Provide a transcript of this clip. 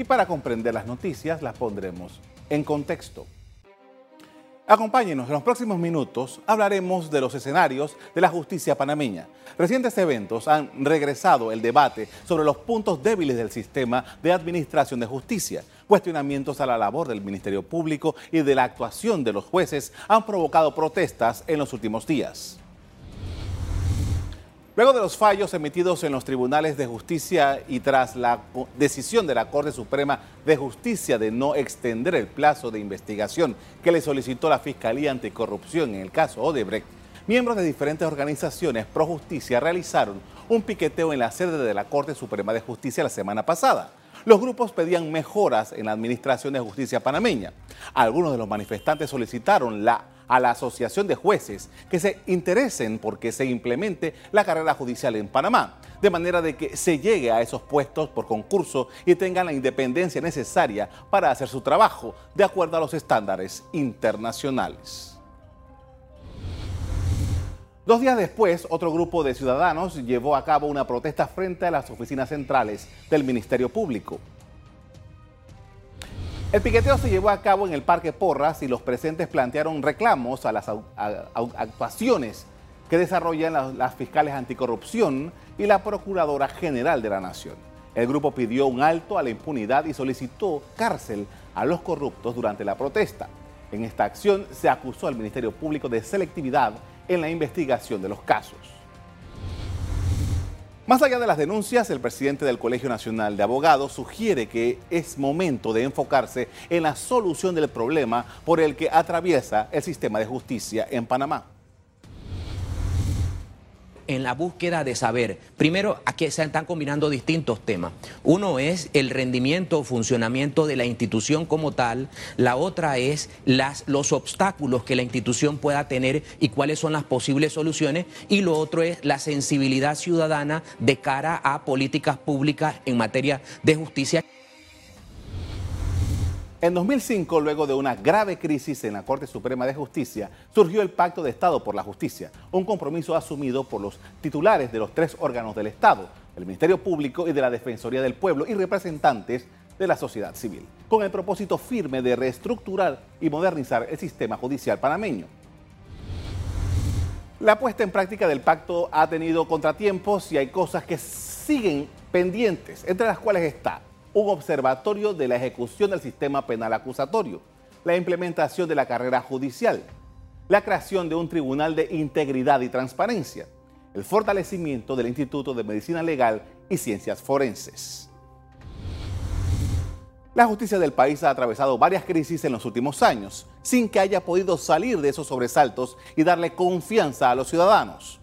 y para comprender las noticias las pondremos en contexto. Acompáñenos, en los próximos minutos hablaremos de los escenarios de la justicia panameña. Recientes eventos han regresado el debate sobre los puntos débiles del sistema de administración de justicia. Cuestionamientos a la labor del Ministerio Público y de la actuación de los jueces han provocado protestas en los últimos días. Luego de los fallos emitidos en los tribunales de justicia y tras la decisión de la Corte Suprema de Justicia de no extender el plazo de investigación que le solicitó la Fiscalía Anticorrupción en el caso Odebrecht, miembros de diferentes organizaciones pro justicia realizaron un piqueteo en la sede de la Corte Suprema de Justicia la semana pasada. Los grupos pedían mejoras en la administración de justicia panameña. Algunos de los manifestantes solicitaron la a la Asociación de Jueces que se interesen porque se implemente la carrera judicial en Panamá, de manera de que se llegue a esos puestos por concurso y tengan la independencia necesaria para hacer su trabajo de acuerdo a los estándares internacionales. Dos días después, otro grupo de ciudadanos llevó a cabo una protesta frente a las oficinas centrales del Ministerio Público. El piqueteo se llevó a cabo en el Parque Porras y los presentes plantearon reclamos a las actuaciones que desarrollan las, fiscales anticorrupción y la Procuradora General de la Nación. El grupo pidió un alto a la impunidad y solicitó cárcel a los corruptos durante la protesta. En esta acción se acusó al Ministerio Público de selectividad en la investigación de los casos. Más allá de las denuncias, el presidente del Colegio Nacional de Abogados sugiere que es momento de enfocarse en la solución del problema por el que atraviesa el sistema de justicia en Panamá en la búsqueda de saber, primero, aquí se están combinando distintos temas. Uno es el rendimiento o funcionamiento de la institución como tal, la otra es las, los obstáculos que la institución pueda tener y cuáles son las posibles soluciones, y lo otro es la sensibilidad ciudadana de cara a políticas públicas en materia de justicia. En 2005, luego de una grave crisis en la Corte Suprema de Justicia, surgió el Pacto de Estado por la Justicia, un compromiso asumido por los titulares de los tres órganos del Estado, el Ministerio Público y de la Defensoría del Pueblo y representantes de la sociedad civil, con el propósito firme de reestructurar y modernizar el sistema judicial panameño. La puesta en práctica del pacto ha tenido contratiempos y hay cosas que siguen pendientes, entre las cuales está un observatorio de la ejecución del sistema penal acusatorio, la implementación de la carrera judicial, la creación de un tribunal de integridad y transparencia, el fortalecimiento del Instituto de Medicina Legal y Ciencias Forenses. La justicia del país ha atravesado varias crisis en los últimos años, sin que haya podido salir de esos sobresaltos y darle confianza a los ciudadanos.